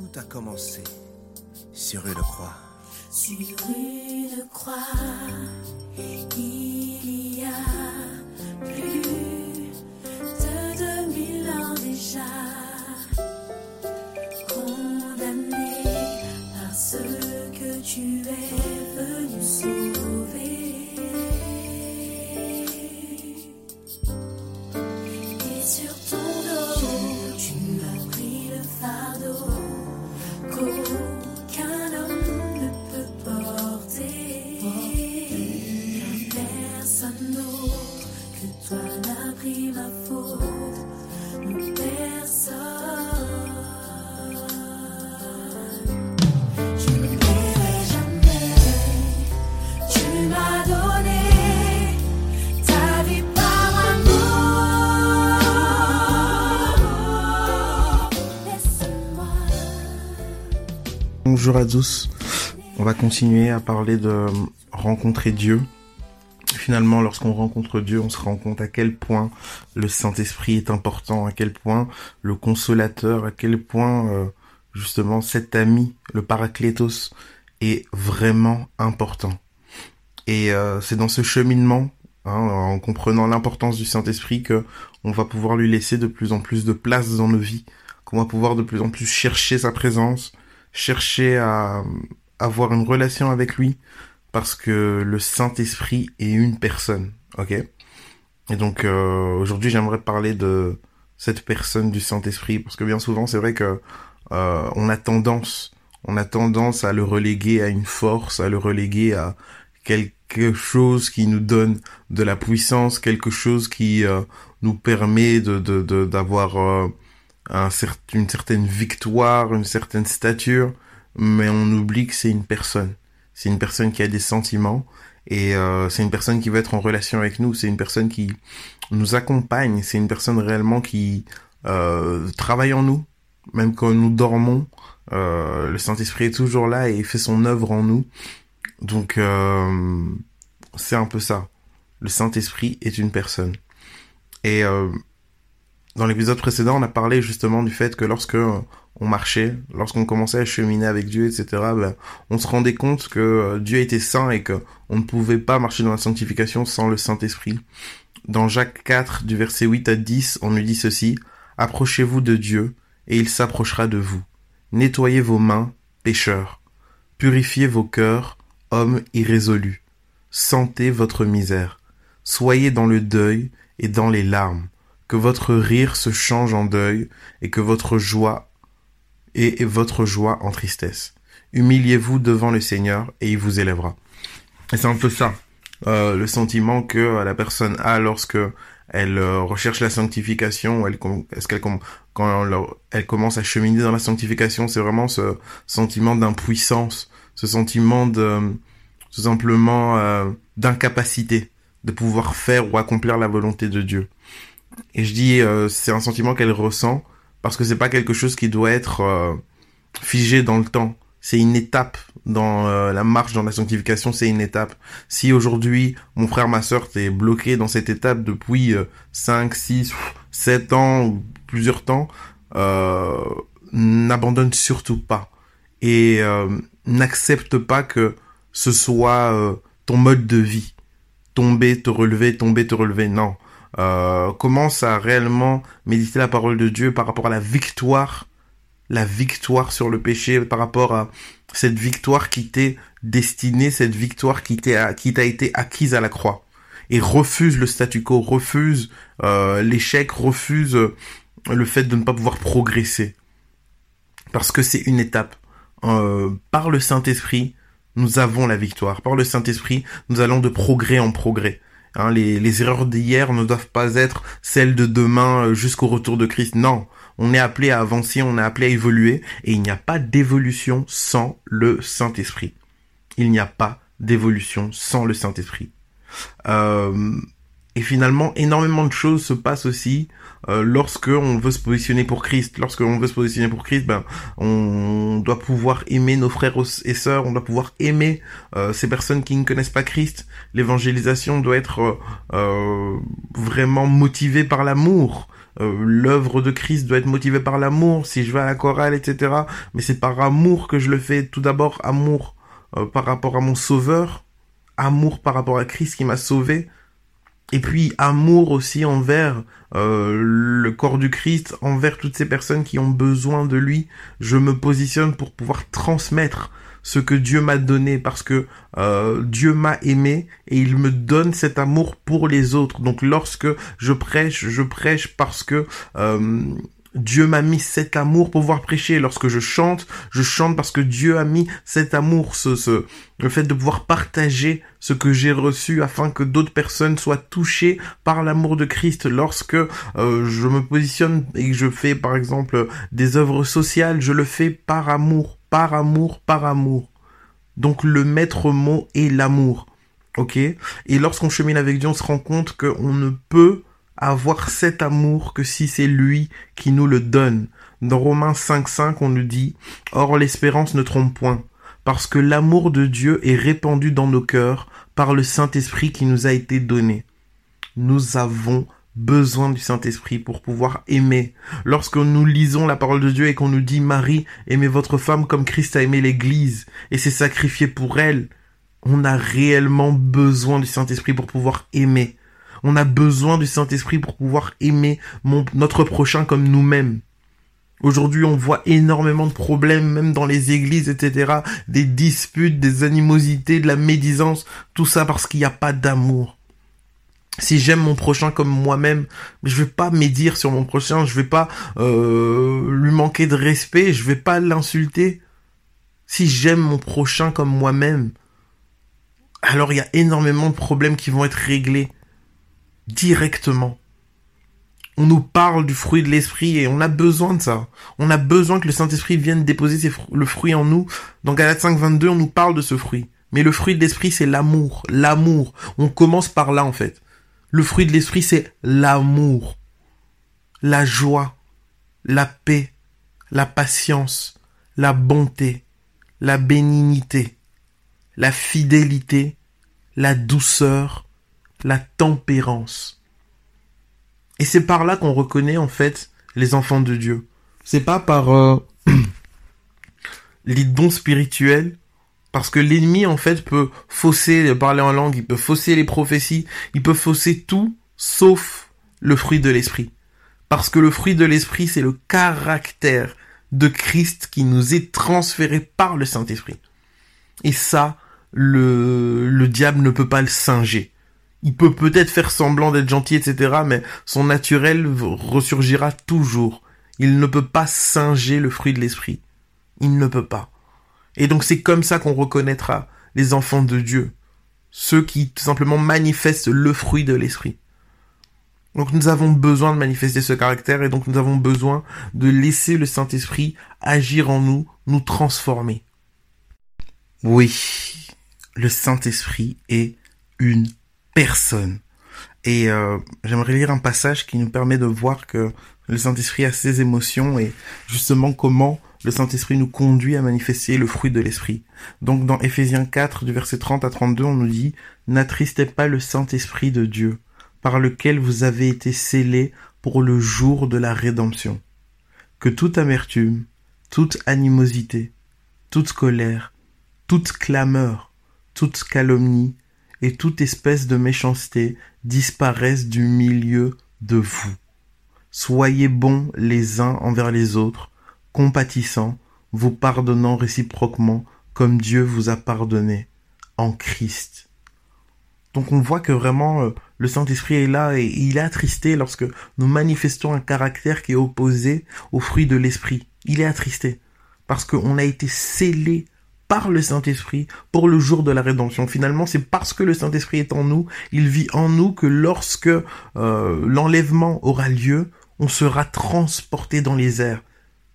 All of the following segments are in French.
tout a commencé sur une croix. Sur une croix, il y a plus de 2000 ans déjà, Bonjour à tous. On va continuer à parler de rencontrer Dieu. Finalement, lorsqu'on rencontre Dieu, on se rend compte à quel point le Saint-Esprit est important, à quel point le consolateur, à quel point euh, justement cet ami, le Paraclétos, est vraiment important. Et euh, c'est dans ce cheminement, hein, en comprenant l'importance du Saint-Esprit, que on va pouvoir lui laisser de plus en plus de place dans nos vies, qu'on va pouvoir de plus en plus chercher sa présence, chercher à avoir une relation avec lui parce que le Saint-Esprit est une personne, ok? Et donc euh, aujourd'hui j'aimerais parler de cette personne du Saint-Esprit parce que bien souvent c'est vrai que euh, on a tendance, on a tendance à le reléguer à une force, à le reléguer à quelque chose qui nous donne de la puissance, quelque chose qui euh, nous permet de de de- d'avoir euh, un une certaine victoire, une certaine stature, mais on oublie que c'est une personne. C'est une personne qui a des sentiments et euh, c'est une personne qui veut être en relation avec nous. C'est une personne qui nous accompagne. C'est une personne réellement qui euh, travaille en nous, même quand nous dormons. Euh, le Saint-Esprit est toujours là et fait son œuvre en nous. Donc euh, c'est un peu ça. Le Saint-Esprit est une personne. Et euh, dans l'épisode précédent, on a parlé justement du fait que lorsque euh, on marchait, lorsqu'on commençait à cheminer avec Dieu, etc., ben, on se rendait compte que euh, Dieu était saint et que on ne pouvait pas marcher dans la sanctification sans le Saint-Esprit. Dans Jacques 4, du verset 8 à 10, on nous dit ceci, Approchez-vous de Dieu, et il s'approchera de vous. Nettoyez vos mains, pécheurs. Purifiez vos cœurs, hommes irrésolus. Sentez votre misère. Soyez dans le deuil et dans les larmes que votre rire se change en deuil et que votre joie et votre joie en tristesse. Humiliez-vous devant le Seigneur et il vous élèvera. Et c'est un peu ça, euh, le sentiment que euh, la personne a lorsque elle euh, recherche la sanctification, elle, est-ce qu'elle quand elle, elle commence à cheminer dans la sanctification, c'est vraiment ce sentiment d'impuissance, ce sentiment de tout simplement euh, d'incapacité de pouvoir faire ou accomplir la volonté de Dieu. Et je dis, euh, c'est un sentiment qu'elle ressent parce que c'est pas quelque chose qui doit être euh, figé dans le temps. C'est une étape dans euh, la marche dans la sanctification, c'est une étape. Si aujourd'hui, mon frère, ma sœur, t'es bloqué dans cette étape depuis euh, 5, 6, 7 ans ou plusieurs temps, n'abandonne surtout pas. Et n'accepte pas que ce soit ton mode de vie. Tomber, te relever, tomber, te relever. Non euh, commence à réellement méditer la parole de Dieu par rapport à la victoire, la victoire sur le péché, par rapport à cette victoire qui t'est destinée, cette victoire qui t'a été acquise à la croix? Et refuse le statu quo, refuse euh, l'échec, refuse euh, le fait de ne pas pouvoir progresser. Parce que c'est une étape. Euh, par le Saint-Esprit, nous avons la victoire. Par le Saint-Esprit, nous allons de progrès en progrès. Hein, les, les erreurs d'hier ne doivent pas être celles de demain euh, jusqu'au retour de Christ. Non, on est appelé à avancer, on est appelé à évoluer, et il n'y a pas d'évolution sans le Saint-Esprit. Il n'y a pas d'évolution sans le Saint-Esprit. Euh, et finalement, énormément de choses se passent aussi euh, lorsque on veut se positionner pour Christ. Lorsque on veut se positionner pour Christ, ben on doit pouvoir aimer nos frères et sœurs, on doit pouvoir aimer euh, ces personnes qui ne connaissent pas Christ. L'évangélisation doit être euh, euh, vraiment motivée par l'amour. euh, l'œuvre de Christ doit être motivée par l'amour, si je vais à la chorale, etc. Mais c'est par amour que je le fais. Tout d'abord, amour par rapport à mon sauveur, amour par rapport à Christ qui m'a sauvé, et puis amour aussi envers euh, le corps du Christ, envers toutes ces personnes qui ont besoin de lui. Je me positionne pour pouvoir transmettre ce que Dieu m'a donné parce que euh, Dieu m'a aimé et il me donne cet amour pour les autres. Donc lorsque je prêche, je prêche parce que euh, Dieu m'a mis cet amour pour pouvoir prêcher. Lorsque je chante, je chante parce que Dieu a mis cet amour, ce, le fait de pouvoir partager ce que j'ai reçu afin que d'autres personnes soient touchées par l'amour de Christ. Lorsque euh, je me positionne et que je fais par exemple des œuvres sociales, je le fais par amour, par amour, par amour. Donc le maître mot est l'amour. Ok? Et lorsqu'on chemine avec Dieu, on se rend compte qu'on ne peut avoir cet amour que si c'est lui qui nous le donne. Dans Romains 5.5, on nous dit, Or l'espérance ne trompe point, parce que l'amour de Dieu est répandu dans nos cœurs par le Saint-Esprit qui nous a été donné. Nous avons besoin du Saint-Esprit pour pouvoir aimer. Lorsque nous lisons la parole de Dieu et qu'on nous dit Marie, aimez votre femme comme Christ a aimé l'Église et s'est sacrifié pour elle, on a réellement besoin du Saint-Esprit pour pouvoir aimer. On a besoin du Saint-Esprit pour pouvoir aimer notre prochain comme nous-mêmes. Aujourd'hui, on voit énormément de problèmes, même dans les églises, etc. Des disputes, des animosités, de la médisance, tout ça parce qu'il n'y a pas d'amour. Si j'aime mon prochain comme moi-même, je vais pas médire sur mon prochain, je vais pas euh, lui manquer de respect, je vais pas l'insulter. Si j'aime mon prochain comme moi-même, alors il y a énormément de problèmes qui vont être réglés directement. On nous parle du fruit de l'esprit et on a besoin de ça. On a besoin que le Saint-Esprit vienne déposer le fruit en nous. Dans Galates 5, 22, on nous parle de ce fruit. Mais le fruit de l'esprit, c'est l'amour. L'amour. On commence par là, en fait. Le fruit de l'esprit, c'est l'amour. La joie. La paix. La patience. La bonté. La bénignité. La fidélité. La douceur la tempérance. Et c'est par là qu'on reconnaît en fait les enfants de Dieu. C'est pas par euh, les dons spirituels, parce que l'ennemi en fait peut fausser parler en langue, il peut fausser les prophéties, il peut fausser tout sauf le fruit de l'esprit. Parce que le fruit de l'esprit c'est le caractère de Christ qui nous est transféré par le Saint-Esprit. Et ça, le, le diable ne peut pas le singer il peut peut-être faire semblant d'être gentil, etc., mais son naturel ressurgira toujours. Il ne peut pas singer le fruit de l'esprit. Il ne peut pas. Et donc c'est comme ça qu'on reconnaîtra les enfants de Dieu. Ceux qui tout simplement manifestent le fruit de l'esprit. Donc nous avons besoin de manifester ce caractère et donc nous avons besoin de laisser le Saint-Esprit agir en nous, nous transformer. Oui, le Saint-Esprit est une personne. Et euh, j'aimerais lire un passage qui nous permet de voir que le Saint-Esprit a ses émotions et justement comment le Saint-Esprit nous conduit à manifester le fruit de l'Esprit. Donc dans Ephésiens 4 du verset 30 à 32 on nous dit N'attristez pas le Saint-Esprit de Dieu par lequel vous avez été scellés pour le jour de la rédemption. Que toute amertume, toute animosité, toute colère, toute clameur, toute calomnie et toute espèce de méchanceté disparaisse du milieu de vous. Soyez bons les uns envers les autres, compatissants, vous pardonnant réciproquement comme Dieu vous a pardonné en Christ. Donc on voit que vraiment euh, le Saint-Esprit est là et il est attristé lorsque nous manifestons un caractère qui est opposé au fruit de l'Esprit. Il est attristé parce qu'on a été scellé par le Saint-Esprit pour le jour de la rédemption. Finalement, c'est parce que le Saint-Esprit est en nous, il vit en nous que lorsque euh, l'enlèvement aura lieu, on sera transporté dans les airs.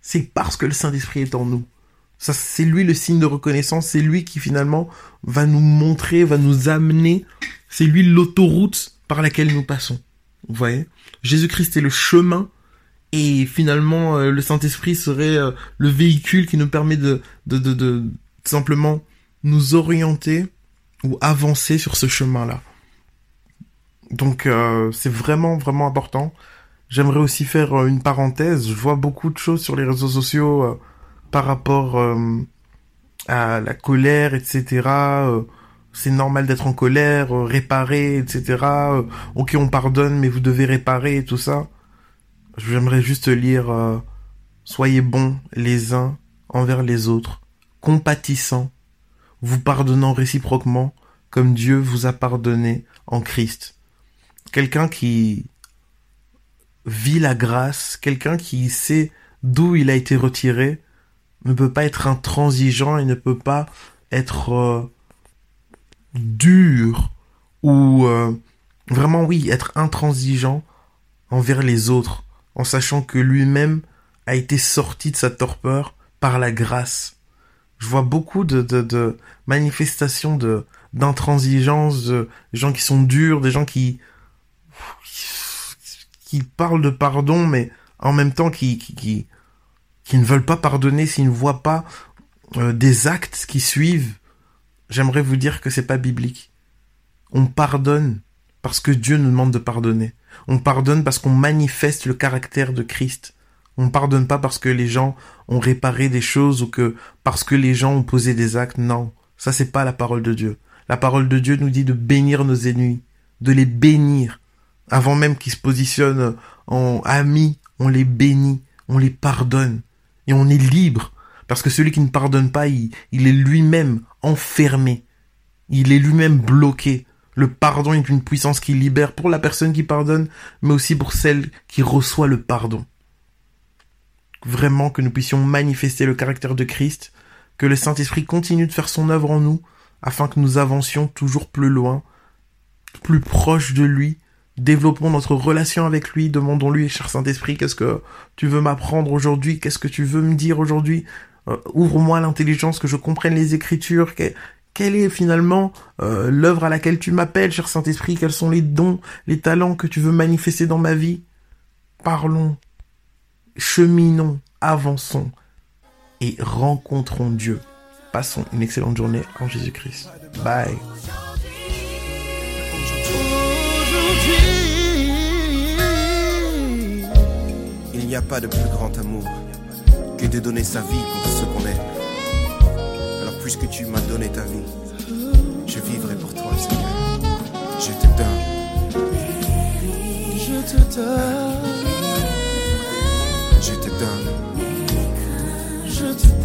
C'est parce que le Saint-Esprit est en nous. Ça, c'est lui le signe de reconnaissance, c'est lui qui finalement va nous montrer, va nous amener, c'est lui l'autoroute par laquelle nous passons. Vous voyez? Jésus-Christ est le chemin et finalement euh, le Saint-Esprit serait euh, le véhicule qui nous permet de, simplement nous orienter ou avancer sur ce chemin-là. Donc euh, c'est vraiment vraiment important j'aimerais aussi faire euh, une parenthèse. Je vois beaucoup de choses sur les réseaux sociaux euh, par rapport à la colère, etc. C'est normal d'être en colère, réparer, etc. Ok, on pardonne, mais vous devez réparer et tout ça. J'aimerais juste lire Soyez bons les uns envers les autres, compatissants, vous pardonnant réciproquement, comme Dieu vous a pardonné en Christ. Quelqu'un qui vit la grâce, quelqu'un qui sait d'où il a été retiré, ne peut pas être intransigeant et ne peut pas être euh, dur ou euh, vraiment oui, être intransigeant envers les autres, en sachant que lui-même a été sorti de sa torpeur par la grâce. Je vois beaucoup de, manifestations de d'intransigeance, de gens qui sont durs, des gens qui qui parlent de pardon, mais en même temps qui qui, qui, qui ne veulent pas pardonner s'ils ne voient pas euh, des actes qui suivent. J'aimerais vous dire que c'est pas biblique. On pardonne parce que Dieu nous demande de pardonner. On pardonne parce qu'on manifeste le caractère de Christ. On pardonne pas parce que les gens ont réparé des choses ou que parce que les gens ont posé des actes. Non, ça c'est pas la parole de Dieu. La parole de Dieu nous dit de bénir nos ennemis, de les bénir. Avant même qu'ils se positionnent en amis, on les bénit, on les pardonne. Et on est libre. Parce que celui qui ne pardonne pas, il, il est lui-même enfermé. Il est lui-même bloqué. Le pardon est une puissance qui libère pour la personne qui pardonne, mais aussi pour celle qui reçoit le pardon. Vraiment que nous puissions manifester le caractère de Christ, que le Saint-Esprit continue de faire son œuvre en nous, afin que nous avancions toujours plus loin, plus proche de lui, développons notre relation avec lui, demandons-lui, cher Saint-Esprit, qu'est-ce que tu veux m'apprendre aujourd'hui, qu'est-ce que tu veux me dire aujourd'hui, euh, ouvre-moi l'intelligence, que je comprenne les Écritures, que, quelle est finalement euh, l'œuvre à laquelle tu m'appelles, cher Saint-Esprit, quels sont les dons, les talents que tu veux manifester dans ma vie? Parlons, cheminons, avançons et rencontrons Dieu. Passons une excellente journée en Jésus-Christ. Bye. Il n'y a pas de plus grand amour que de donner sa vie pour ce qu'on aime. Alors puisque tu m'as donné ta vie, je vivrai pour toi, Seigneur. Je te donne, Je te donne,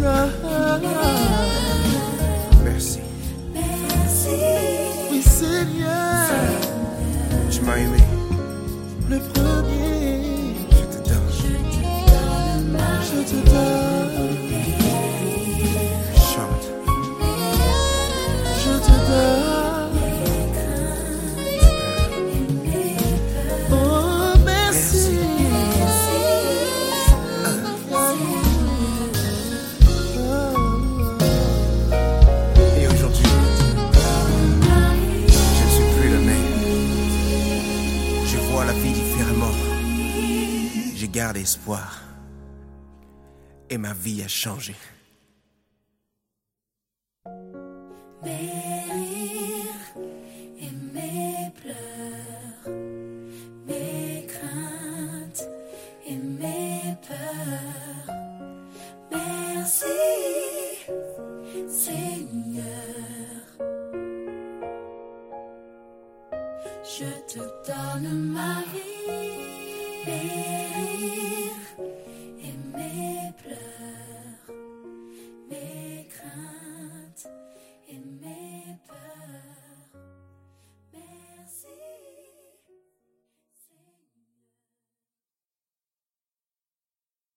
donne. Merci. Oui, Seigneur, Tu m'as aimé, d'espoir et ma vie a changé. Mes rires et mes pleurs, mes craintes et mes peurs. Merci, Seigneur. Je te donne ma vie.